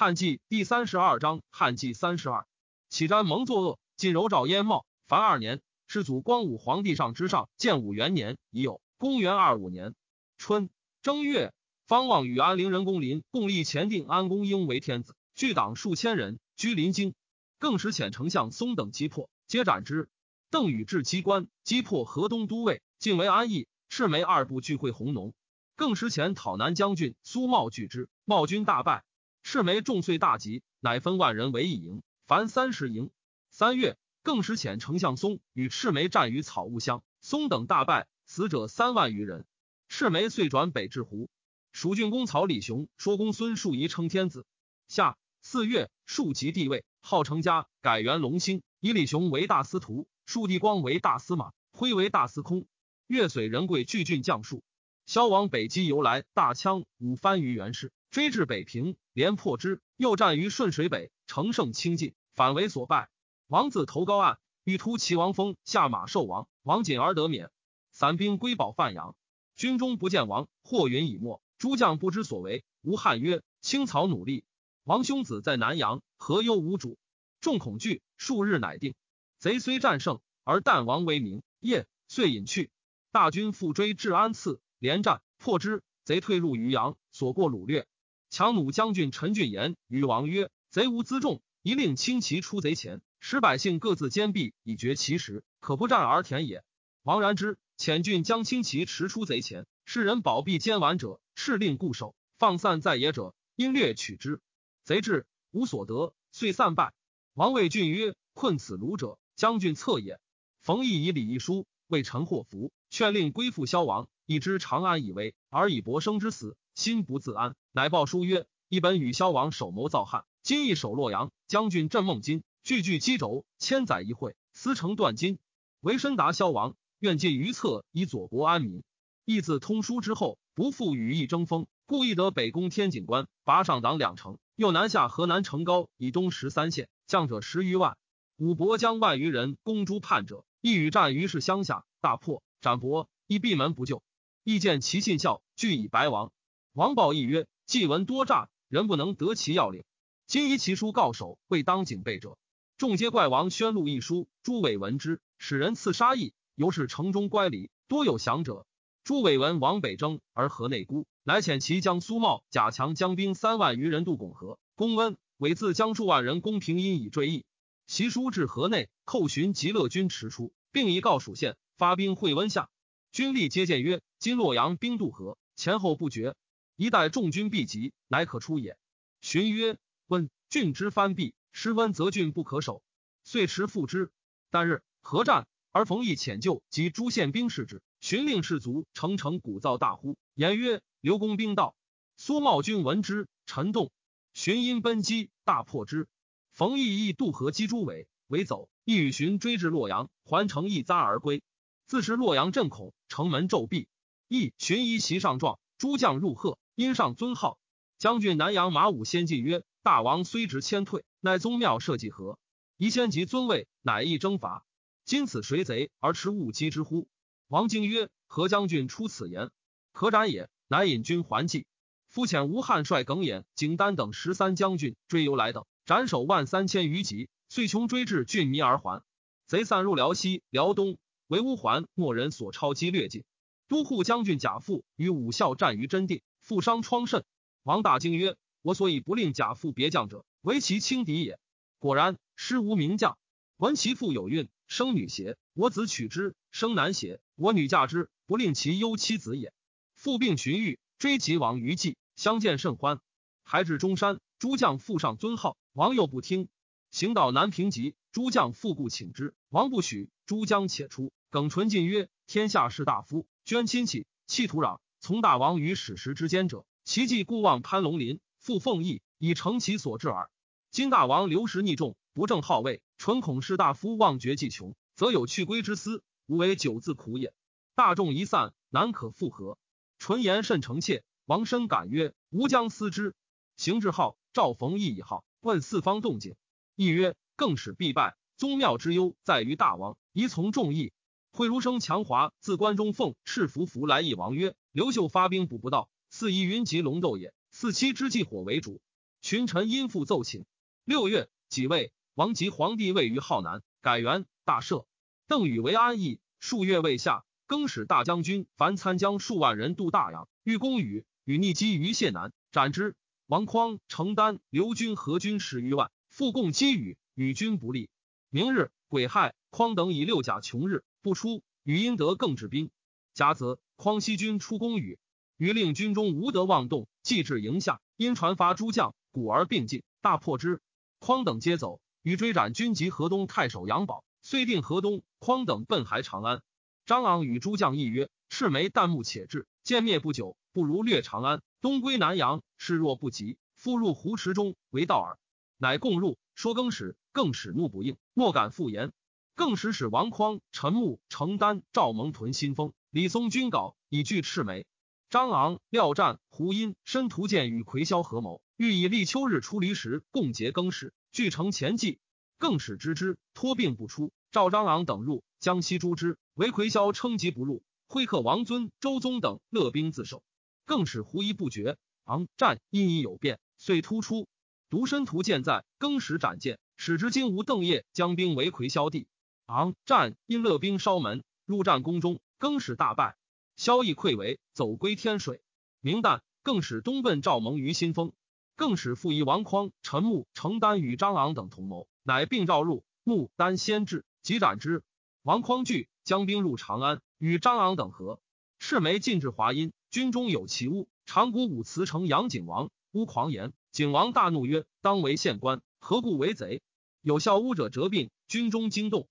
汉纪第三十二章，汉纪三十二，启瞻蒙作恶，晋柔兆燕茂，凡二年，世祖光武皇帝上之上，建武元年已有。公元二五年春正月，方望与安陵人公林共立前定安公英为天子，聚党数千人，居临京。更使遣丞相松等击破，皆斩之。邓禹至机关，击破河东都尉，进为安邑。赤眉二部聚会弘农，更使遣讨南将军苏茂拒之，茂军大败。赤眉众遂大吉，乃分万人为一营，凡三十营。三月，更使遣丞相松与赤眉战于草木乡，松等大败，死者三万余人。赤眉遂转北至湖。蜀郡公曹李雄说公孙述仪称天子。夏四月，庶即帝位，号成家，改元隆兴，以李雄为大司徒，树地光为大司马，徽为大司空。岳绥仁贵巨郡将数。萧王北击由来，大羌五番于元氏。追至北平，连破之，又战于顺水北，乘胜轻进，反为所败。王自投高岸，欲突齐王封下马受王，王瑾而得免。散兵归保范阳，军中不见王，或云已没。诸将不知所为。吴汉曰：“青草努力，王兄子在南阳，何忧无主？”众恐惧，数日乃定。贼虽战胜，而但王威名。夜遂隐去。大军复追至安次，连战破之。贼退入渔阳，所过掳掠。强弩将军陈俊言与王曰：“贼无辎重，一令轻骑出贼前，使百姓各自坚壁，以绝其实，可不战而田也。”王然之，遣郡将轻骑驰出贼前，世人保壁坚顽者，敕令固守；放散在野者，因掠取之。贼至，无所得，遂散败。王谓郡曰：“困此虏者，将军策也。”冯异以礼一书，为陈祸福，劝令归附萧王，以知长安以危，而以博生之死。心不自安，乃报书曰：“一本与萧王首谋造汉，今亦守洛阳。将军镇孟津，句句击轴，千载一会，思成断金。为深达萧王，愿借于策，以佐国安民。义自通书之后，不复与义争锋，故意得北攻天井关，拔上党两城，又南下河南城高以东十三县，将者十余万。武伯将万余人攻诸叛者，亦与战于是乡下，大破，斩伯，亦闭门不救。亦见其信孝，俱以白王。”王豹亦曰：“既闻多诈，人不能得其要领。今依其书告守，未当警备者，众皆怪王宣录一书。朱伟闻之，使人刺杀义，由是城中乖离，多有降者。朱伟闻王北征而河内孤，乃遣其将苏茂、贾强将兵三万余人渡拱河。公温韦自将数万人攻平阴以追义。其书至河内，寇寻极乐军驰出，并以告蜀县，发兵会温下。军力皆见曰：今洛阳兵渡河，前后不绝。”一待众军必急，乃可出也。荀曰：“温郡之藩闭，失温则郡不可守。”遂持复之。旦日合战，而冯异遣救及诸县兵士之。荀令士卒成城鼓噪大呼，言曰：“刘公兵到！”苏茂军闻之，沉动。荀因奔击，大破之。冯异亦渡河击诸尾，尾走，亦与荀追至洛阳，还城一匝而归。自是洛阳震恐，城门骤闭。亦荀一席上状，诸将入贺。因上尊号将军南阳马武先进曰：“大王虽直谦退，乃宗庙社稷何？宜先及尊位，乃易征伐。今此谁贼而持误击之乎？”王经曰：“何将军出此言？可斩也。”乃引军还计。夫遣吴汉帅耿弇、景丹等十三将军追由来等，斩首万三千余级，遂穷追至郡弥而还。贼散入辽西、辽东，为乌桓莫人所超击略尽。都护将军贾复与武孝战于真定。负伤疮甚，王大惊曰：“我所以不令贾父别将者，为其轻敌也。”果然，师无名将。闻其父有孕，生女邪？我子取之，生男邪？我女嫁之，不令其忧妻子也。父病寻愈，追及王于祭，相见甚欢。还至中山，诸将附上尊号，王又不听。行到南平集，诸将复故请之，王不许。诸将且出。耿纯进曰：“天下士大夫，捐亲戚，弃土壤。”从大王与史实之间者，其计故望潘龙林，复奉义，以成其所至耳。今大王流失逆众，不正号位，纯恐士大夫忘绝计穷，则有去归之思，无为久自苦也。大众一散，难可复合。纯言甚诚切，王深感曰：“吾将思之。”行至号，赵逢义以号，问四方动静，亦曰：“更使必败。宗庙之忧在于大王，宜从众议。”惠如生强华自关中奉赤符符来议王曰：“刘秀发兵补不到，四夷云集龙斗也。四七之计火为主。群臣因父奏请。六月，己未，王及皇帝位于浩南，改元大赦。邓禹为安邑，数月未下，更使大将军樊参将数万人渡大洋，欲攻禹，与逆击于谢南，斩之。王匡、承丹、刘军合军十余万，复共击禹，与军不利。明日，癸亥，匡等以六甲穷日不出，与阴德更治兵。甲子，匡西军出攻禹，禹令军中无得妄动，既至营下，因传发诸将，鼓而并进，大破之。匡等皆走，禹追斩军及河东太守杨宝，遂定河东。匡等奔还长安。张昂与诸将议曰：“赤眉旦暮且至，歼灭不久，不如略长安，东归南阳。势若不及，复入湖池中为道耳。”乃共入。说更始，更始怒不应，莫敢复言。更使使王匡、陈穆、程丹、赵蒙屯新丰，李松军稿以拒赤眉。张昂、廖湛、胡因申屠建与魁霄合谋，欲以立秋日出离时共结更始，据成前计。更始知之，托病不出。赵张昂等入江西诛之，唯魁霄称疾不入。挥客王尊、周宗等勒兵自守。更使胡疑不决，昂、战因已有变，遂突出。独申图见在，更始斩剑，使之金吾邓业将兵围魁霄地。昂、战因勒兵烧门，入战宫中，更始大败。萧绎溃围，走归天水。明旦，更使东奔赵蒙于新丰。更使复议王匡、陈穆、程丹与张昂等同谋，乃并召入。穆丹先至，即斩之。王匡惧，将兵入长安，与张昂等合。赤眉进至华阴，军中有其屋，长谷武辞城杨景王，乌狂言。景王大怒曰：“当为县官，何故为贼？”有效巫者折病，军中惊动。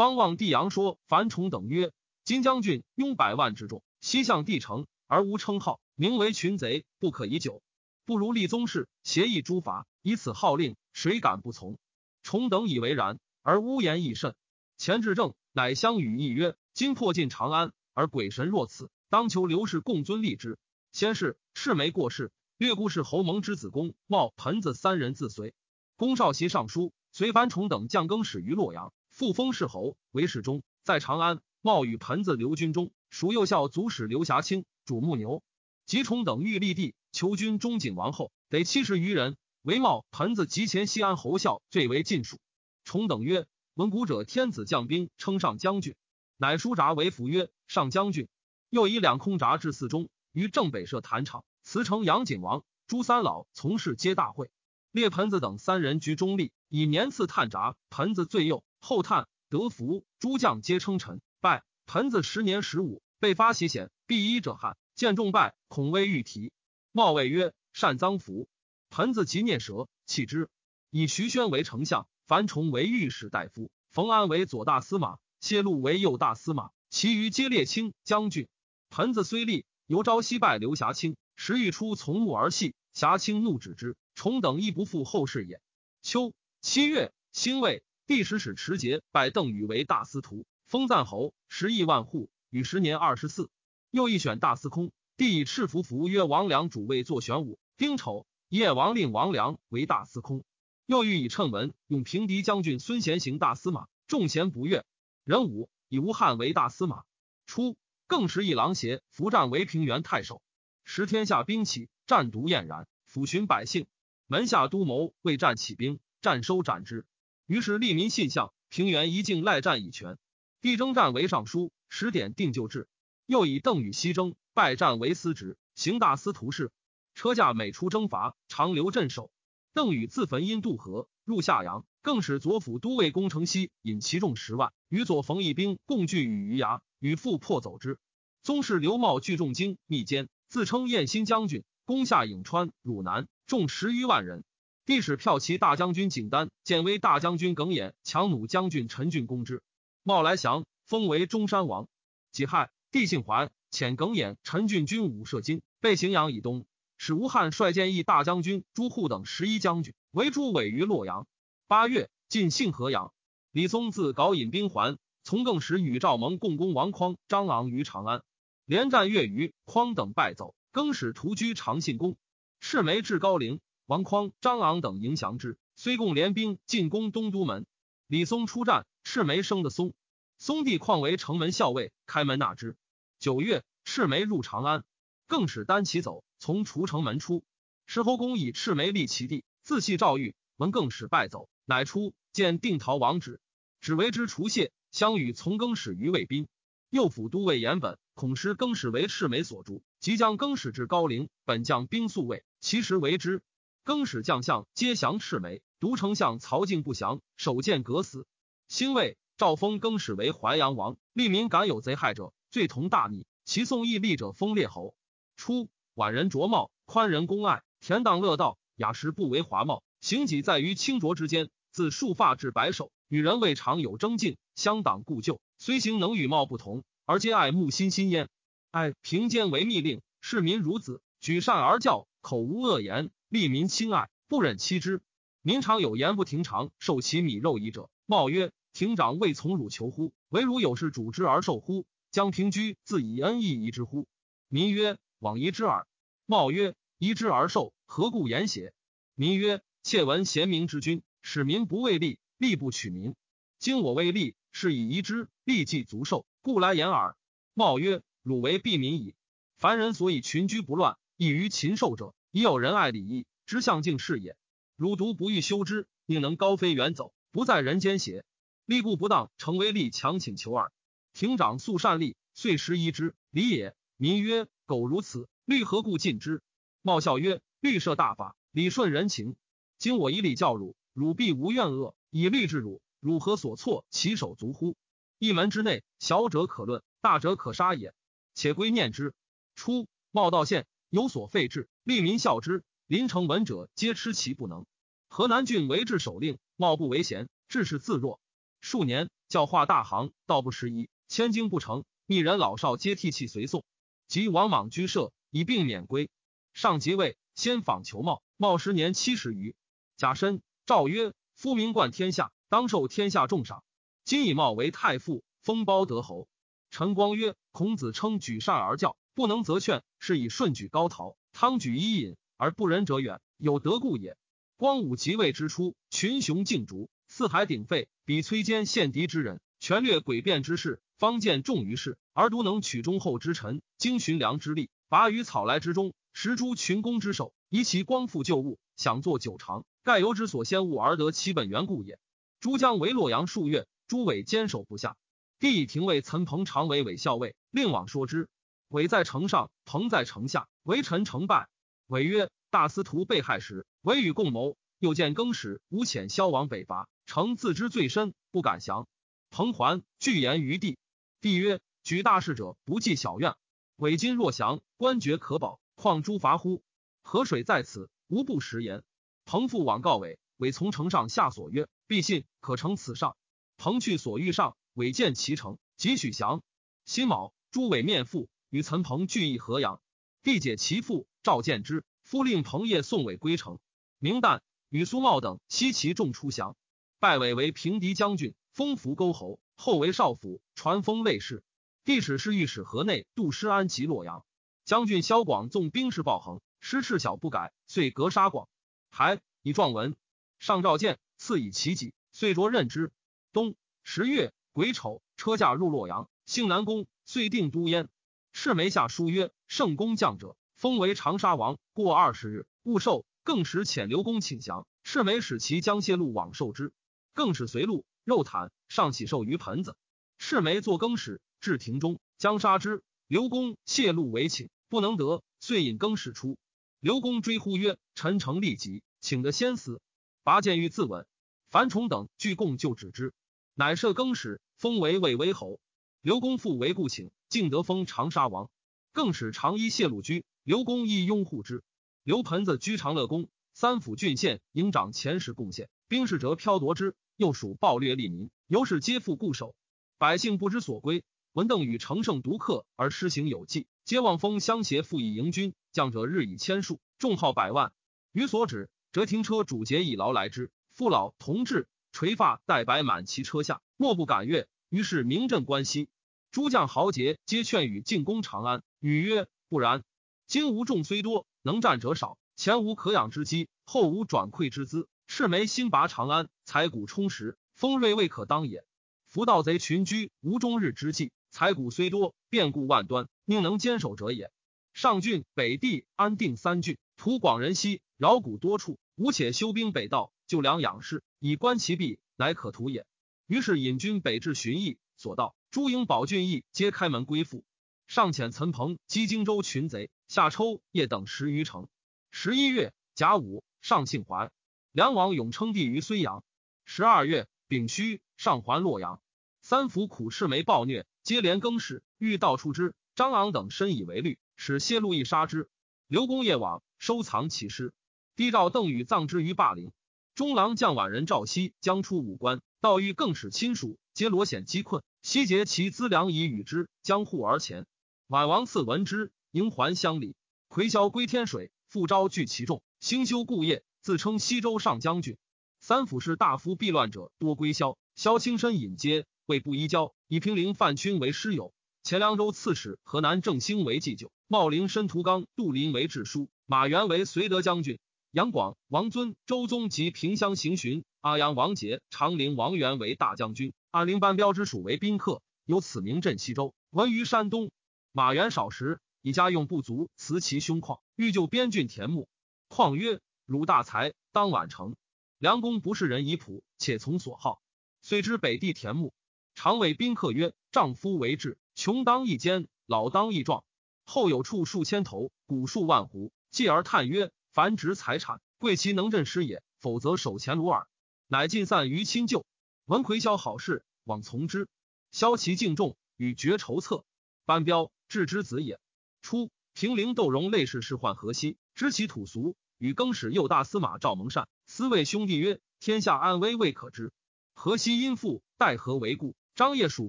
方望帝阳说樊崇等曰：“金将军拥百万之众，西向帝城，而无称号，名为群贼，不可以久。不如立宗室，协议诸法，以此号令，谁敢不从？”崇等以为然。而污言亦甚。前至正，乃相与议曰：“今破尽长安，而鬼神若此，当求刘氏共尊立之。”先是，赤眉过世，略故是侯蒙之子公茂、盆子三人自随。公少袭上书，随樊崇等将更始于洛阳，复封世侯，为侍中。在长安，茂与盆子刘军中，属右校足使刘霞卿、主牧牛。吉崇等欲立地，求军中景王后，得七十余人。为茂、盆子及前西安侯校最为尽属。崇等曰：“闻古者天子将兵，称上将军，乃书札为符曰上将军。又以两空札至寺中，于正北设坛场，辞呈杨景王、朱三老从事皆大会。列盆子等三人居中立，以年次探札。盆子最右，后叹得福。诸将皆称臣拜。盆子十年十五，被发喜险，必衣者汉。见众拜，恐危欲提。茂谓曰：善臧福。盆子即念舌，弃之。以徐宣为丞相。”樊崇为御史大夫，冯安为左大司马，谢禄为右大司马，其余皆列卿将军。盆子虽立，由朝夕拜刘侠卿，时欲出从木而戏，侠卿怒止之。崇等亦不复后事也。秋七月，辛未，帝使使持节拜邓禹为大司徒，封赞侯，十亿万户。与时年二十四。又一选大司空，帝以赤符符曰王良主位作玄武。丁丑，夜王令王良为大司空。又欲以称文用平敌将军孙贤行大司马，众贤不悦。壬午，以吴汉为大司马。初，更时一郎邪伏战为平原太守。时天下兵起，战毒晏然，抚寻百姓。门下都谋为战起兵，战收斩之。于是利民信相，平原一境赖战以权。帝征战为尚书，时点定就制。又以邓禹西征败战为司职，行大司徒事。车驾每出征伐，常留镇守。邓禹自焚阴渡河，入夏阳，更使左辅都尉攻城西，引其众十万，与左冯一兵共聚于余崖，与复破走之。宗室刘茂聚众精密坚，自称燕新将军，攻下颍川、汝南，众十余万人。帝使骠骑大将军景丹、建威大将军耿弇、强弩将军陈俊攻之。茂来降，封为中山王。己亥，帝姓桓，遣耿弇、陈俊军武射金，被荥阳以东。使吴汉率建义大将军朱户等十一将军围诸尾于洛阳。八月，进信河阳。李宗自镐引兵还，从更使与赵蒙共攻王匡、张昂于长安，连战月余，匡等败走。更使屠居长信宫。赤眉至高陵，王匡、张昂等迎降之，虽共联兵进攻东都门。李松出战，赤眉生的松，松弟况为城门校尉，开门纳之。九月，赤眉入长安，更使单骑走。从除城门出，石侯公以赤眉立其地，自系赵玉，闻更始败走，乃出见定陶王旨，只为之除谢。相与从更始于魏兵，右辅都尉严本恐失更始为赤眉所诛，即将更始至高陵。本将兵宿卫，其实为之。更始将相皆降赤眉，独丞相曹敬不降，守剑革死。兴魏赵封更始为淮阳王，利民敢有贼害者，罪同大逆。其宋义立者封列侯。初，宛人着帽，宽人公爱，恬荡乐道，雅食不为华茂，行己在于清浊之间。自束发至白首，与人未尝有争竞，相党故旧。虽行能与貌不同，而皆爱慕心心焉。爱平间为密令，视民如子，举善而教，口无恶言，利民亲爱，不忍欺之。民常有言不停长，受其米肉矣者，茂曰：“庭长未从汝求乎？唯汝有事主之而受乎？将平居自以恩义宜之乎？”民曰：“往夷之耳。”茂曰：“夷之而受，何故言邪？”民曰：“窃闻贤明之君。”使民不为利，利不取民。今我为利，是以遗之，利既足受，故来言耳。茂曰：“汝为避民矣。凡人所以群居不乱，异于禽兽者，已有仁爱礼义之象敬事也。汝独不欲修之，宁能高飞远走，不在人间邪？利故不当，成为利强请求耳。庭长素善利，遂时疑之，礼也。民曰：苟如此，律何故禁之？茂笑曰：律设大法，理顺人情。今我以礼教汝。汝必无怨恶，以律治汝，汝何所措？其手足乎？一门之内，小者可论，大者可杀也。且归念之。初，茂道县有所废置，利民效之。临城闻者，皆吃其不能。河南郡为治守令，茂不为贤，致使自若。数年，教化大行，道不拾遗，千经不成，密人老少皆涕泣随送。及王莽居舍，以病免归。上即位，先访求茂。茂时年七十余，甲申。诏曰：夫名冠天下，当受天下重赏。今以茂为太傅，封包德侯。陈光曰：孔子称举善而教，不能则劝，是以顺举高陶，汤举伊尹，而不仁者远，有德故也。光武即位之初，群雄竞逐，四海鼎沸，比崔坚献敌之人，权略诡辩之事，方见重于世，而独能取忠厚之臣，经寻良之力，拔于草莱之中，食诸群公之首，以其光复旧物，想作久长。盖由之所先物而得其本源故也。诸将为洛阳数月，诸伟坚守不下。帝以廷尉岑彭常为伪校尉，令往说之。韦在城上，彭在城下，为臣成败。韦曰：“大司徒被害时，韦与共谋。又见更始吴遣萧王北伐，诚自知罪深，不敢降。彭桓拒言于帝。帝曰：‘举大事者，不计小怨。韦今若降，官爵可保，况诸伐乎？河水在此，无不食言。’”彭父往告韦，韦从城上下所曰：“必信，可成此上。”彭去所欲上，韦见其成，即许降。辛卯，诸韦面父与岑彭聚义河阳。帝解其父召见之，夫令彭业送韦归城。明旦，与苏茂等悉其众出降，拜韦为平敌将军，封福沟侯，后为少府，传封卫士。帝使侍御史河内杜师安及洛阳将军萧广纵兵势暴横，失赤小不改，遂格杀广。还以状文，上召见，赐以其己，遂着任之。冬十月癸丑，车驾入洛阳，幸南宫，遂定都焉。赤眉下书曰：“圣公将者，封为长沙王。过二十日，勿受。更使遣刘公请降。赤眉使其将泄露往受之。更使随路肉袒上喜受于盆子。赤眉作更使至庭中，将杀之。刘公泄露为请，不能得，遂引更使出。刘公追呼曰：“臣诚立即，请得先死。”拔剑欲自刎，樊崇等俱共就止之，乃设更始，封为魏威侯。刘公复为故请，敬德封长沙王。更使长衣谢鲁居，刘公亦拥护之。刘盆子居长乐宫，三府郡县营长前时贡献，兵士者飘夺之，又属暴掠利民，由是皆复固守，百姓不知所归。文邓与乘胜独克而施行有计，皆望风相携，复以迎军。将者日以千数，众号百万。于所指，折停车主节以劳来之。父老同志垂发戴白满其车下，莫不敢悦。于是名震关西。诸将豪杰皆劝与进攻长安。语曰：“不然。今吴众虽多，能战者少，前无可养之机，后无转溃之资。赤眉新拔长安，财谷充实，锋锐未可当也。夫盗贼群居，无终日之计。”财谷虽多，变故万端，宁能坚守者也？上郡、北地安定三郡，土广人稀，饶谷多处，吾且修兵北道，就粮养士，以观其弊，乃可图也。于是引军北至寻邑，所到朱营、保郡邑皆开门归附。上遣岑彭击荆州群贼，下抽叶等十余城。十一月甲午，上庆还。梁王永称帝于睢阳。十二月丙戌，上还洛阳。三府苦赤眉暴虐，接连更始，欲盗出之。张昂等深以为虑，使谢路易杀之。刘公夜往，收藏其尸。帝诏邓禹葬之于霸陵。中郎将宛人赵熙将出武关，道欲更使亲属，皆罗险击困，西结其资粮以与之，将护而前。宛王赐闻之，迎还乡里。魁霄归天水，复招聚其众，兴修故业，自称西州上将军。三府士大夫避乱者多归萧，萧亲身引接，为不依交，以平陵范勋为师友，前凉州刺史河南郑兴为祭酒，茂陵申屠刚、杜林为治书，马援为绥德将军，杨广、王尊、周宗及平乡行巡，阿阳王杰、长陵王元为大将军，按陵班彪之属为宾客，有此名镇西州，闻于山东。马援少时，以家用不足，辞其凶旷，欲就边郡田牧。况曰：“汝大才，当晚成。”梁公不是人以朴，且从所好，遂知北地田牧。常谓宾客曰：“丈夫为质，穷当一坚，老当益壮。后有处数千头，古数万斛。继而叹曰：‘繁殖财产，贵其能镇师也，否则守前虏耳。’乃尽散于亲旧。闻魁霄好事，往从之。萧其敬重，与绝筹策。班彪。”智之子也。初，平陵窦融类氏世患河西，知其土俗，与更始右大司马赵蒙善私谓兄弟曰：“天下安危未可知。河西因父待河为故，张掖蜀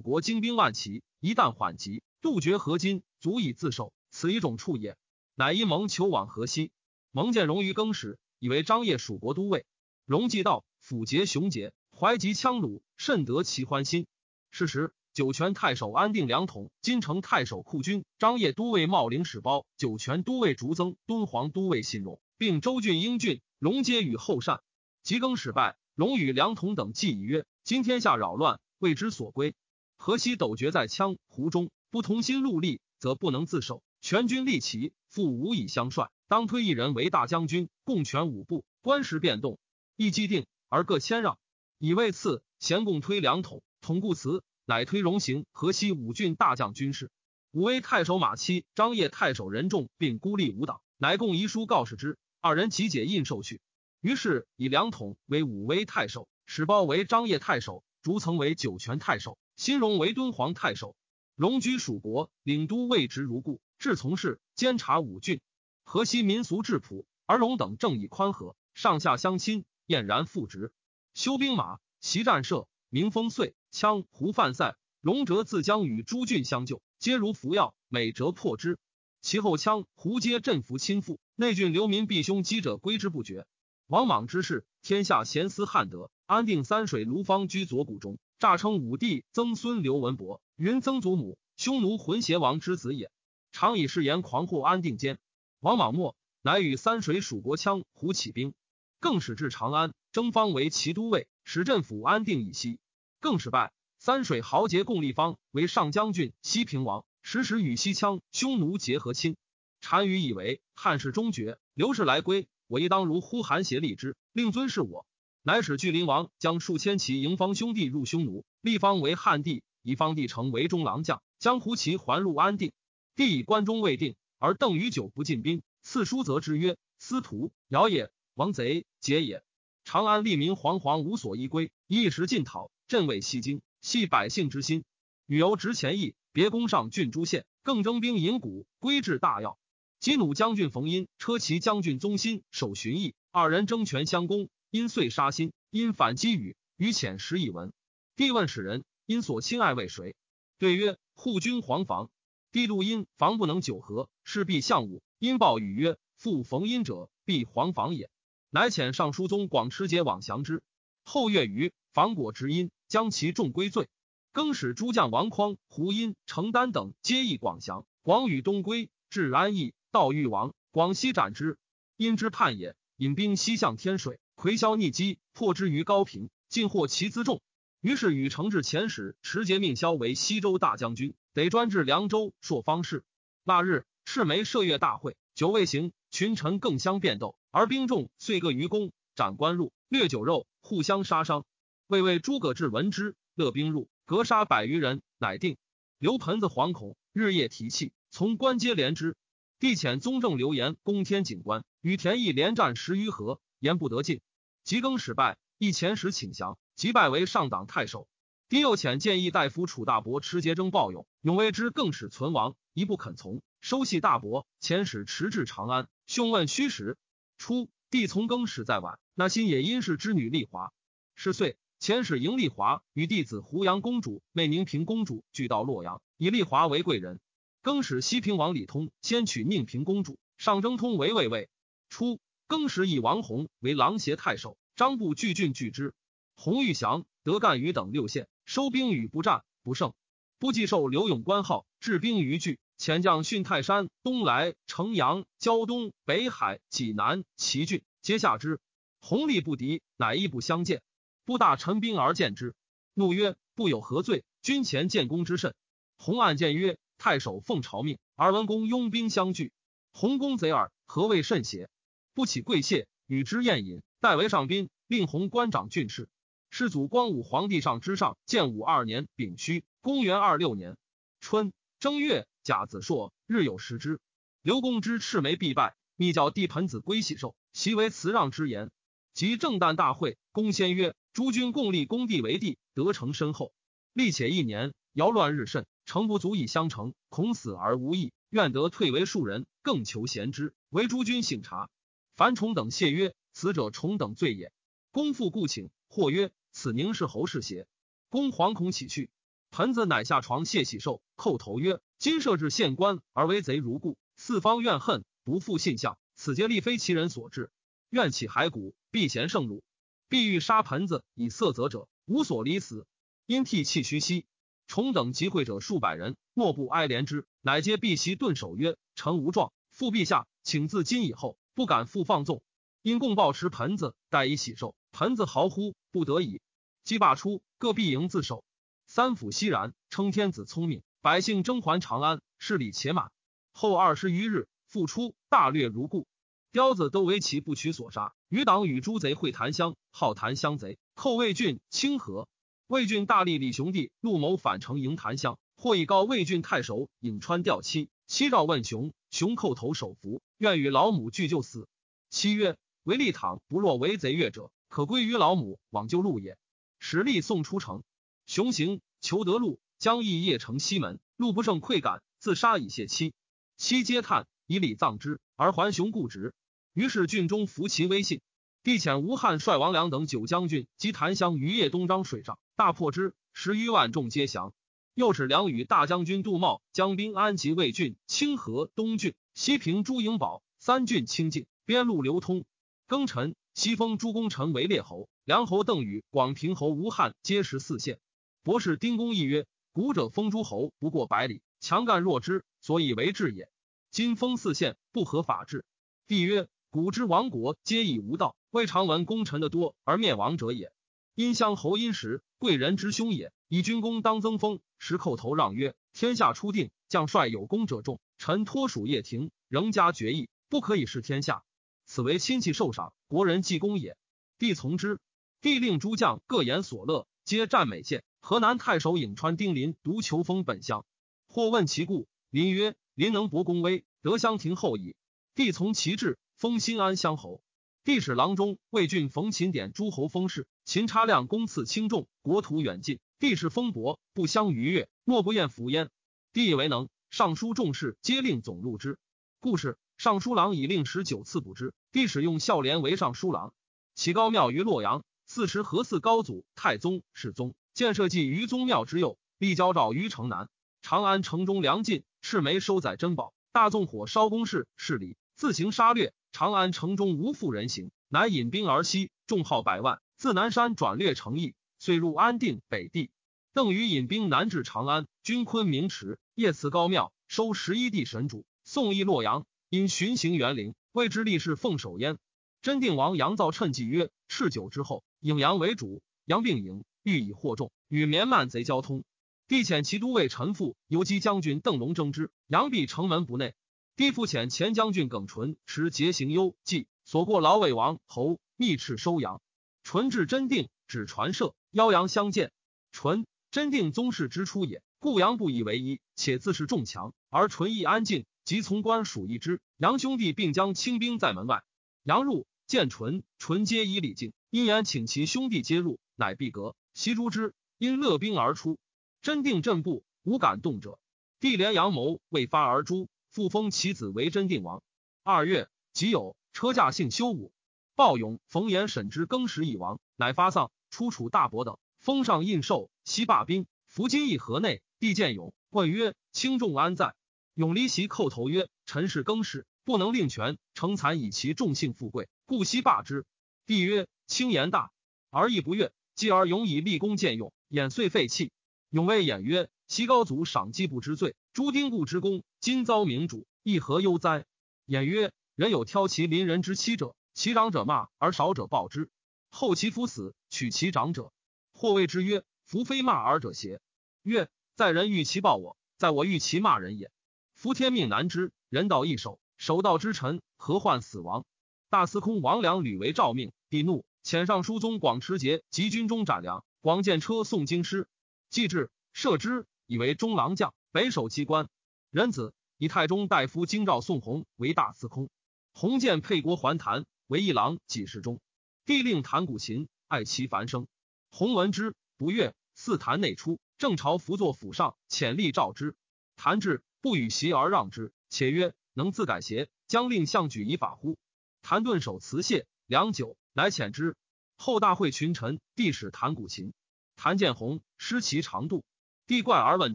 国精兵万骑，一旦缓急，杜绝河津，足以自守。此一种处也。乃因蒙求往河西。蒙见荣于更始，以为张掖蜀国都尉。荣既到，府节雄杰，怀集羌虏，甚得其欢心。是时。酒泉太守安定两统，金城太守库军张掖都尉茂陵使包，酒泉都尉竹增，敦煌都尉信荣，并州郡英郡荣皆与后善。及更始败，荣与梁统等计议曰：“今天下扰乱，为之所归。河西斗绝在羌胡中，不同心戮力，则不能自守。全军立旗，复无以相率，当推一人为大将军，共权五部，官时变动，亦既定，而各谦让，以为次。咸共推梁统，统固辞。”乃推荣行河西五郡大将军事，武威太守马期、张掖太守任重，并孤立无党，乃共遗书告示之。二人集解印受去。于是以两统为武威太守，史包为张掖太守，竹曾为酒泉太守，新荣为敦煌太守。荣居蜀国，领都位职如故，至从事，监察五郡。河西民俗质朴，而荣等正义宽和，上下相亲，俨然复职。修兵马，习战射，民风遂。羌胡犯塞，荣哲自将与诸郡相救，皆如服药，每折破之。其后羌胡皆振服亲附，内郡流民避凶击者归之不绝。王莽之事，天下贤思汉德，安定三水卢方居左谷中，诈称武帝曾孙刘文博，云曾祖母，匈奴浑邪王之子也。常以誓言狂惑安定间。王莽末，乃与三水蜀国羌胡起兵，更使至长安，征方为骑都尉，使镇抚安定以西。更是败，三水豪杰共立方为上将军、西平王，时时与西羌匈奴结和亲。单于以为汉室终绝，刘氏来归，我亦当如呼韩邪立之，令尊是我。乃使巨灵王将数千骑迎方兄弟入匈奴，立方为汉帝，以方帝成为中郎将，将胡骑还入安定。帝以关中未定，而邓禹久不进兵，赐书则之曰：“司徒尧也，王贼劫也。长安利民惶惶无所依归，一时尽讨。”镇卫西京，系百姓之心。女游执前邑，别攻上郡诸县，更征兵引谷，归至大要。吉弩将军冯殷、车骑将军宗新守巡邑，二人争权相攻，因遂杀心。因反击语，于遣时以闻。帝问使人：因所亲爱为谁？对曰：护军黄房。帝度因防不能久和，势必相武。因报语曰：复冯殷者，必黄房也。乃遣尚书宗广持节往降之。后月余，防果执因。将其众归罪，更使诸将王匡、胡因、程丹等皆议广降。广与东归，至安邑，道誉王，广西斩之。因之叛也，引兵西向天水，魁霄逆击，破之于高平，尽获其辎重。于是与承制遣使持节命萧为西州大将军，得专治凉州朔方氏。那日，赤眉射月大会，酒未行，群臣更相辩斗，而兵众遂各于宫，斩官入，掠酒肉，互相杀伤。魏魏诸葛至闻之，勒兵入，格杀百余人，乃定。刘盆子惶恐，日夜提气，从关皆连之。帝遣宗正刘言攻天井关，与田毅连战十余合，言不得进。即更始败，亦遣使请降，即拜为上党太守。帝又遣谏议大夫楚大伯持节征暴勇，永为之更使存亡，一不肯从，收系大伯，遣使驰至长安，兄问虚实。初，帝从更始在晚，那新野殷氏之女丽华，是岁，遣使迎丽华与弟子胡杨公主、妹宁平公主俱到洛阳，以丽华为贵人。更始西平王李通先娶宁平公主，上征通为卫尉。初，更始以王弘为琅邪太守，张部拒郡拒之。洪玉祥、德干于等六县收兵与不战不胜，不计受刘永官号，治兵于拒，遣将训泰山、东来、城阳、胶东、北海、济南、齐郡，皆下之。弘力不敌，乃一不相见。不大陈兵而见之，怒曰：“不有何罪？君前建功之甚。”弘暗见曰。太守奉朝命，而文公拥兵相拒。洪公贼耳，何谓甚邪？不起贵谢，与之宴饮，代为上宾，令弘官长郡事。世祖光武皇帝上之上，建武二年丙戌，公元二六年春正月甲子朔，日有食之。刘公之赤眉必败，密教帝盆子归喜寿，习为辞让之言。及正旦大会，公先曰：“诸君共立公帝为帝，得成深厚。历且一年，尧乱日甚。”诚不足以相成，恐死而无益，愿得退为庶人，更求贤之。为诸君省察。樊崇等谢曰：“此者崇等罪也。”公复故请，或曰：“此宁是侯氏邪？”公惶恐起去。盆子乃下床谢喜寿，叩头曰：“今设置县官而为贼如故，四方怨恨，不复信相。此皆力非其人所致。愿起骸骨，必贤圣辱。必欲杀盆子以色责者，无所离死。因涕泣虚息。”重等集会者数百人，莫不哀怜之，乃皆避席顿首曰：“臣无状，复陛下，请自今以后不敢复放纵。”因共抱持盆子，待以喜寿。盆子嚎呼，不得已。击罢出，各必营自守。三府熙然，称天子聪明，百姓争还长安，势力且满。后二十余日，复出，大略如故。雕子都为其不取所杀。余党与诸贼会檀香，号檀香贼，寇魏郡清河。魏郡大吏李雄弟陆谋反城迎檀香，或以告魏郡太守颍川吊妻。妻召问雄，雄叩头首服，愿与老母俱就死。妻曰：“为立躺不若为贼越者，可归于老母，往救路也。”使力送出城，雄行求得路，将义夜城西门，路不胜愧感，自杀以谢妻。妻皆叹，以礼葬之，而还雄故职。于是郡中服其威信。帝遣吴汉率王良等九将军及檀香于邺东张水上。大破之，十余万众皆降。又使梁与大将军杜茂将兵安吉魏郡、清河东郡、西平朱营堡三郡清境，边路流通。庚辰，西封朱公臣为列侯，梁侯邓禹、广平侯吴汉皆十四县。博士丁公义曰：“古者封诸侯不过百里，强干弱之，所以为治也。今封四县，不合法治。”帝曰：“古之亡国，皆以无道，未尝闻功臣的多而灭亡者也。殷乡侯殷时。”贵人之兄也，以军功当增封，时叩头让曰：“天下初定，将帅有功者众，臣托属掖庭，仍加决议，不可以失天下。此为亲戚受赏，国人记功也。”帝从之。帝令诸将各言所乐，皆赞美献。河南太守颍川丁林独求封本乡，或问其故，林曰：“林能博功威，得乡亭后矣。”帝从其志，封新安乡侯。帝使郎中魏郡冯秦典诸侯封事，秦差量公赐轻重，国土远近。帝是封伯，不相逾越，莫不厌服焉。帝以为能，尚书重事皆令总入之。故事尚书郎以令十九次补之。帝使用孝廉为尚书郎。其高庙于洛阳，四时何祀高祖、太宗、世宗，建设祭于宗庙之右，立交诏于城南。长安城中粮尽，赤眉收载珍宝，大纵火烧宫室，是礼，自行杀掠。长安城中无复人行，乃引兵而西，众号百万，自南山转略成邑，遂入安定北地。邓禹引兵南至长安，军昆明池，夜辞高庙，收十一地神主，送诣洛阳。因巡行园陵，谓之立誓奉守焉。真定王杨造趁计曰：赤酒之后，颍阳为主，杨并颍，欲以惑众，与绵慢贼交通。帝遣其都尉陈父游击将军邓龙征之，杨必城门不内。帝复遣前将军耿纯持节行幽计，所过劳魏王侯密敕收阳。纯至真定，指传射，邀阳相见。纯真定宗室之初也，故阳不以为一，且自是众强，而纯亦安静，即从官属一之。杨兄弟并将清兵在门外。杨入见纯，纯皆以礼敬，因言请其兄弟皆入，乃闭阁，袭诛之。因勒兵而出，真定镇步，无敢动者。帝连阳谋未发而诛，复封其子为真定王。二月，己有车驾幸修武，暴勇、冯延审之更时已亡，乃发丧。出楚大伯等封上印绶，西罢兵，伏金邑河内。帝见勇，问曰：“轻重安在？”勇离席叩头曰：“臣是更始，不能令权，成残以其重幸富贵，故西罢之。”帝曰：“轻言大，而亦不悦。继而勇以立功见用。”眼遂废弃。永谓演曰：“其高祖赏季布之罪，诛丁固之功，今遭明主，亦何忧哉？”演曰：“人有挑其邻人之妻者，其长者骂，而少者报之。后其夫死，取其长者，或谓之曰：‘夫非骂尔者邪？’曰：‘在人欲其报我，在我欲其骂人也。夫天命难知，人道易守，守道之臣，何患死亡？’大司空王良屡为诏命，帝怒，遣上书宗广持节及军中斩粮。”广见车送京师，既至，射之，以为中郎将，北守机关。仁子以太中大夫京兆宋弘为大司空。弘见沛国还谭为一郎几事中，帝令弹古琴，爱其繁声。弘闻之不悦，四坛内出，正朝伏坐府上，遣吏召之。弹至，不与席而让之，且曰：“能自改邪？将令相举以法乎？”谭顿首辞谢，良久，乃遣之。后大会群臣，帝使弹古琴。谭见红，失其长度。帝怪而问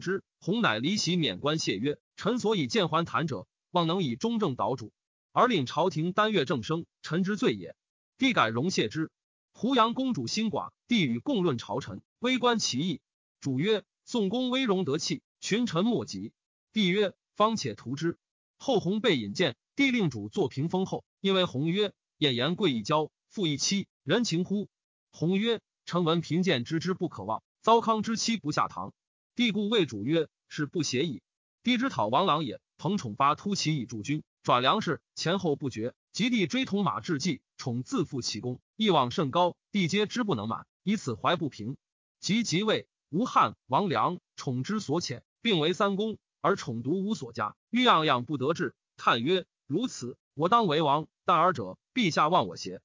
之，鸿乃离席免官谢曰：“臣所以见还谭者，望能以中正导主，而令朝廷单月正声，臣之罪也。”帝改容谢之。胡杨公主心寡，帝与共论朝臣，微观其意。主曰：“宋公威容得气，群臣莫及。”帝曰：“方且图之。”后鸿被引荐，帝令主作屏风后，因为鸿曰：“晏言贵一交，富一妻。”人情乎？弘曰：“臣闻贫贱之之不可忘，糟糠之妻不下堂。帝故谓主曰：‘是不邪矣。’帝之讨王郎也，彭宠发突其以助军，转粮食，前后不绝。及帝追同马至计，宠自负其功，一往甚高，帝皆知不能满，以此怀不平。及即位，吴汉、王良宠之所遣，并为三公，而宠独无所加，欲样样不得志。叹曰：‘如此，我当为王，但尔者，陛下忘我邪？’”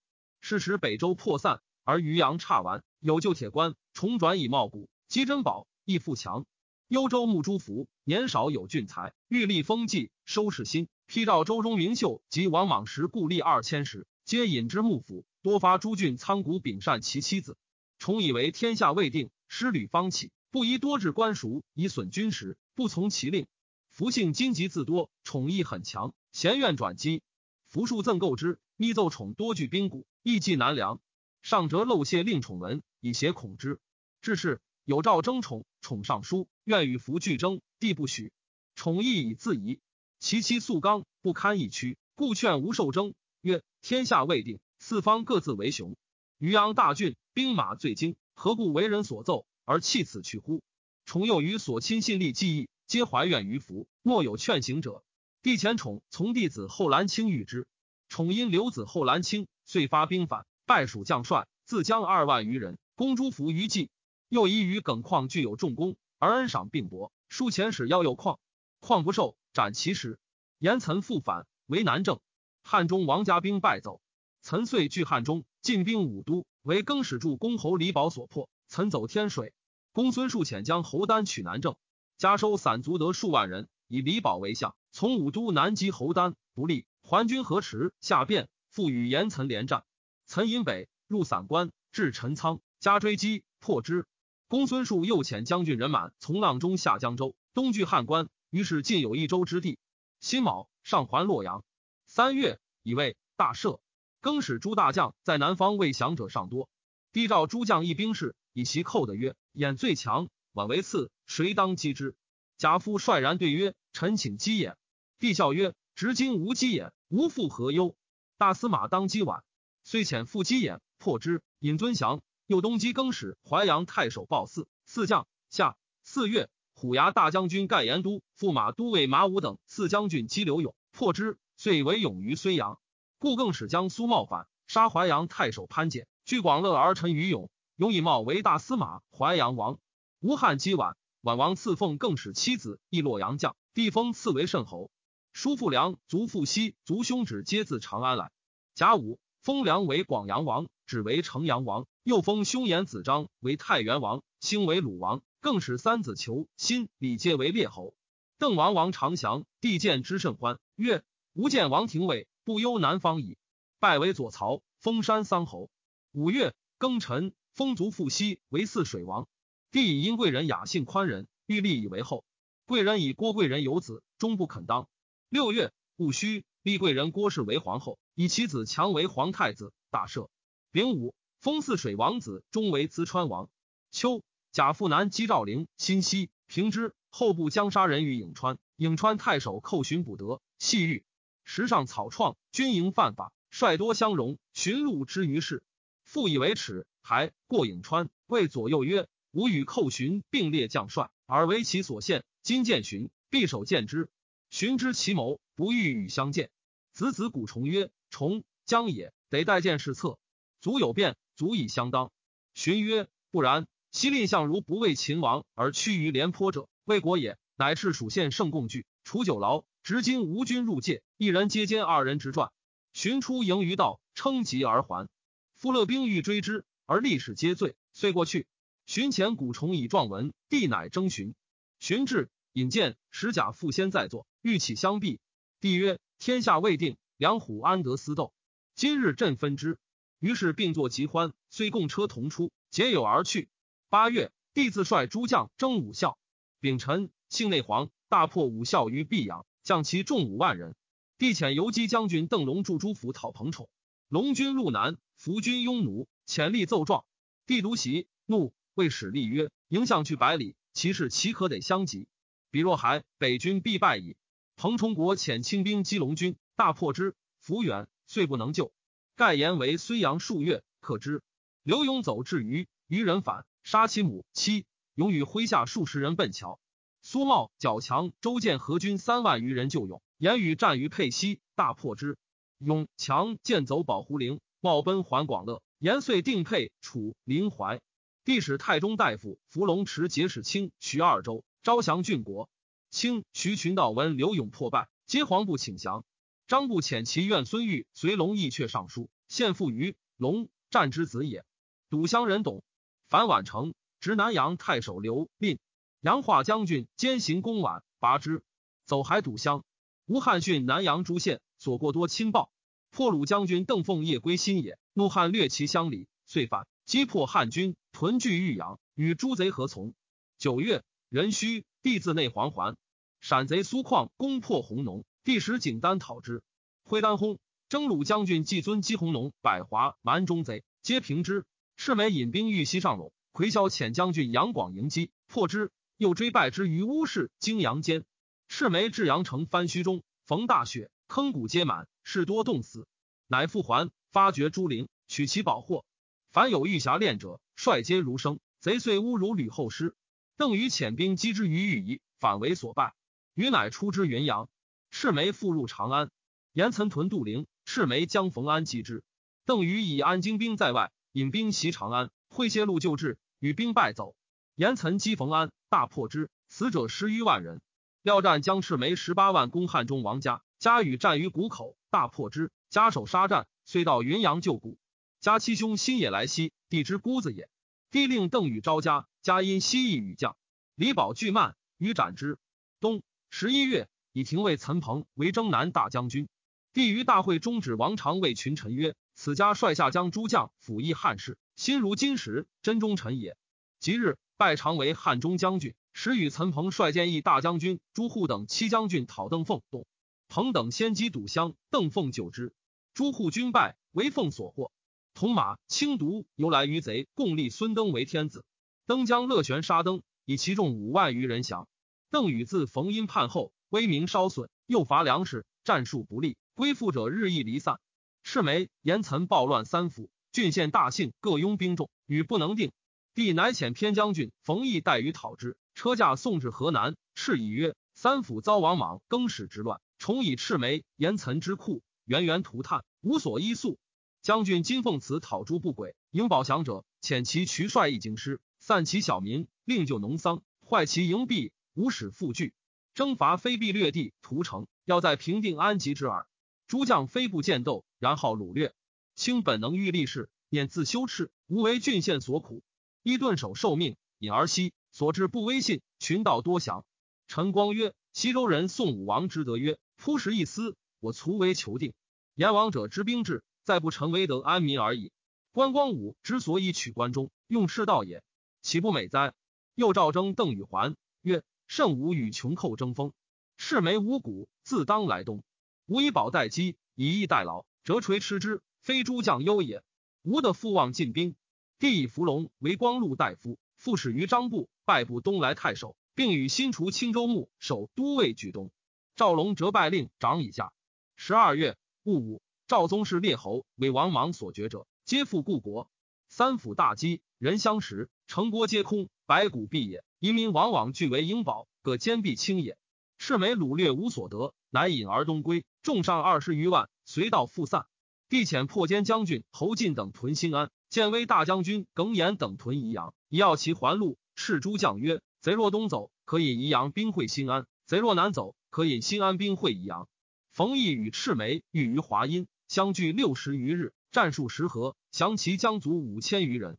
是时北周破散，而渔阳差完，有旧铁官，重转以茂古，积珍宝，亦富强。幽州牧朱福年少有俊才，欲立封记，收拾心，批诏周中明秀及王莽时故吏二千石，皆引之幕府，多发诸郡仓谷秉善其妻子。重以为天下未定，失旅方起，不宜多置官属以损军实，不从其令。福姓金疾自多，宠意很强，贤愿转机。福数赠购之，密奏宠多具兵鼓。意计难量，上折漏泄令宠文，以挟恐之。至是有诏征宠，宠上书，愿与福俱争，帝不许。宠亦以自疑，其妻素刚不堪一屈，故劝吴受征。曰：天下未定，四方各自为雄。渔阳大郡，兵马最精，何故为人所奏而弃此去乎？宠又于所亲信力记忆，皆怀怨于福，莫有劝行者。帝遣宠从弟子后兰卿遇之，宠因留子后兰卿。遂发兵反，败蜀将帅，自将二万余人，攻朱福于冀。又疑于耿况具有重功，而恩赏并薄，数遣使邀诱况，况不受，斩其使。言岑复反，为南郑。汉中王家兵败走，岑遂据汉中，进兵武都，为更始助公侯李宝所破。岑走天水，公孙述遣将侯丹取南郑，加收散卒得数万人，以李宝为相，从武都南击侯丹，不利，还军河池下变。复与严岑连战，岑引北入散关，至陈仓，加追击，破之。公孙述又遣将军人满从阆中下江州，东据汉关，于是尽有一州之地。辛卯，上还洛阳。三月，以为大赦。更使诸大将在南方未降者尚多。帝召诸将议兵事，以其寇的曰：“眼最强，宛为次，谁当击之？”贾夫率然对曰：“臣请击也。”帝笑曰：“直今无击也，无复何忧？”大司马当击晚，虽遣复击眼破之，引尊降。又东击更始淮阳太守鲍四四将。下四月，虎牙大将军盖延都、驸马都尉马武等四将军击刘勇破之，遂为勇于睢阳。故更使将苏茂反，杀淮阳太守潘简，据广乐而臣于勇。勇以茂为大司马，淮阳王。吴汉击宛，宛王赐凤，更使妻子亦洛阳将，地封赐为慎侯。叔父良、族父熙、族兄止皆自长安来。甲午，封良为广阳王，止为城阳王。又封兄延子张为太原王，兴为鲁王。更使三子求、新、李皆为列侯。邓王王长祥，帝见之甚欢，曰：“吾见王廷尉，不忧南方矣。”拜为左曹，封山桑侯。五月庚辰，封族父熙为泗水王。帝以因贵人雅性宽仁，欲立以为后。贵人以郭贵人有子，终不肯当。六月戊戌，立贵人郭氏为皇后，以其子强为皇太子。大赦。丙午，封泗水王子，终为淄川王。秋，贾父南击赵陵、新息、平之后部将杀人于颍川，颍川太守寇寻捕得，细狱。时上草创，军营犯法，率多相容，寻路之于市，复以为耻，还过颍川，谓左右曰。吾与寇寻并列将帅，而为其所献。今见寻，必守见之。寻知其谋，不欲与相见。子子古重曰：“重将也，得待见事策。足有变，足以相当。”寻曰：“不然。昔蔺相如不为秦王而屈于廉颇者，为国也。乃是蜀县胜共聚，楚九牢。执今吴军入界，一人接歼二人直传。寻出迎于道，称疾而还。夫勒兵欲追之，而历史皆罪，遂过去。”寻前古重以状文，帝乃征询。寻至，引荐使贾父先在座，欲起相避。帝曰：“天下未定，两虎安得私斗？今日朕分之。”于是并作极欢，虽共车同出，结友而去。八月，帝自率诸将征武校。丙辰，庆内黄大破武校于毕阳，将其众五万人。帝遣游击将军邓龙驻诸府讨彭宠。龙军路南，伏军拥弩，遣吏奏状。帝独袭，怒。谓使吏曰：“迎相去百里，其事岂可得相及？彼若还，北军必败矣。”彭崇国遣清兵击龙军，大破之，伏远，遂不能救。盖言为睢阳数月，克之。刘勇走至于渔人反，杀其母妻，勇与麾下数十人奔桥。苏茂、较强、周建合军三万余人救勇，言语战于沛西，大破之。勇强剑走保胡陵，茂奔还广乐，延遂定沛、楚、临淮。帝使太中大夫伏龙池节使清徐二州，招降郡国。清徐群道闻刘勇破败，皆黄部请降。张部遣其愿孙玉随龙义阙上书，献附于龙战之子也。堵乡人董樊宛城，执南阳太守刘蔺、杨化将军兼行公宛，拔之。走还堵乡。吴汉逊南阳诸县所过多亲报，破虏将军邓凤夜归新野，怒汉掠其乡里，遂反击破汉军。屯聚豫阳，与诸贼合从。九月，壬戌，帝自内黄还。陕贼苏况攻破弘农，帝使景丹讨之。挥丹轰，征虏将军季尊击弘农，百华蛮中贼，皆平之。赤眉引兵欲西上陇，魁霄遣将军杨广迎击，破之。又追败之于乌市泾阳间。赤眉至阳城番虚中，逢大雪，坑谷皆满，士多冻死。乃复还，发掘诸陵，取其宝货。凡有玉匣链者，率皆如生。贼遂侮辱吕后师。邓禹遣兵击之于豫夷，反为所败。禹乃出之云阳。赤眉复入长安。严岑屯杜陵，赤眉将冯安击之。邓禹以安精兵在外，引兵袭长安。会谢路救治，与兵败走。严岑击冯安，大破之，死者十余万人。廖战将赤眉十八万攻汉中王家，家与战于谷口，大破之。家守杀战，遂到云阳救谷。家七兄新也来西，帝之姑子也。帝令邓禹招家，家因西邑与将李宝拒慢，禹斩之。冬十一月，以廷尉岑彭为征南大将军。帝于大会中止王常为群臣曰：“此家率下将诸将，辅翼汉室，心如金石，真忠臣也。”即日拜常为汉中将军，时与岑彭率建议大将军朱户等七将军讨邓凤。董彭等先击堵乡，邓凤救之。朱户军败，为凤所获。铜马轻毒由来于贼，共立孙登为天子。登将乐旋杀登，以其众五万余人降。邓禹自冯阴叛后，威名稍损，又乏粮食，战术不利，归附者日益离散。赤眉、严岑暴乱三府，郡县大姓，各拥兵众，禹不能定。帝乃遣偏将军冯异带于讨之，车驾送至河南。赤以曰：“三府遭王莽更始之乱，重以赤眉、严岑之库，源源涂炭，无所依宿。将军金凤祠讨诸不轨，迎保降者，遣其渠帅一京师，散其小民，令救农桑，坏其营壁，无使复拒。征伐非必略地，屠城，要在平定安吉之耳。诸将非不见斗，然后掳掠。卿本能欲立事，免自羞耻，无为郡县所苦。伊顿守受命，隐而息，所至不威信，群盗多降。陈光曰：西周人宋武王之德曰：扑食一丝，我卒为求定。言王者之兵制。再不成为得安民而已。关光武之所以取关中，用赤道也，岂不美哉？又赵征邓禹还曰：“甚吾与穷寇争锋，赤眉无谷，自当来东。吾以宝待机，以逸待劳，折锤吃之，非诸将忧也。吾的父望进兵，帝以伏龙为光禄大夫，复使于张部，拜部东来太守，并与新除青州牧守都尉举东。赵龙折拜令长以下。十二月戊午。”赵宗室列侯为王莽所决者，皆复故国。三府大饥，人相食，城郭皆空，白骨蔽也。移民往往俱为英宝，各坚壁清也。赤眉掳掠无所得，乃引而东归，众上二十余万，随道复散。帝遣破坚将军侯进等屯新安，建威大将军耿弇等屯宜阳，以要其还路。赤诸将曰：贼若东走，可引宜阳兵会新安；贼若南走，可引新安兵会宜阳。冯异与赤眉遇于华阴。相距六十余日，战数十合，降其将卒五千余人。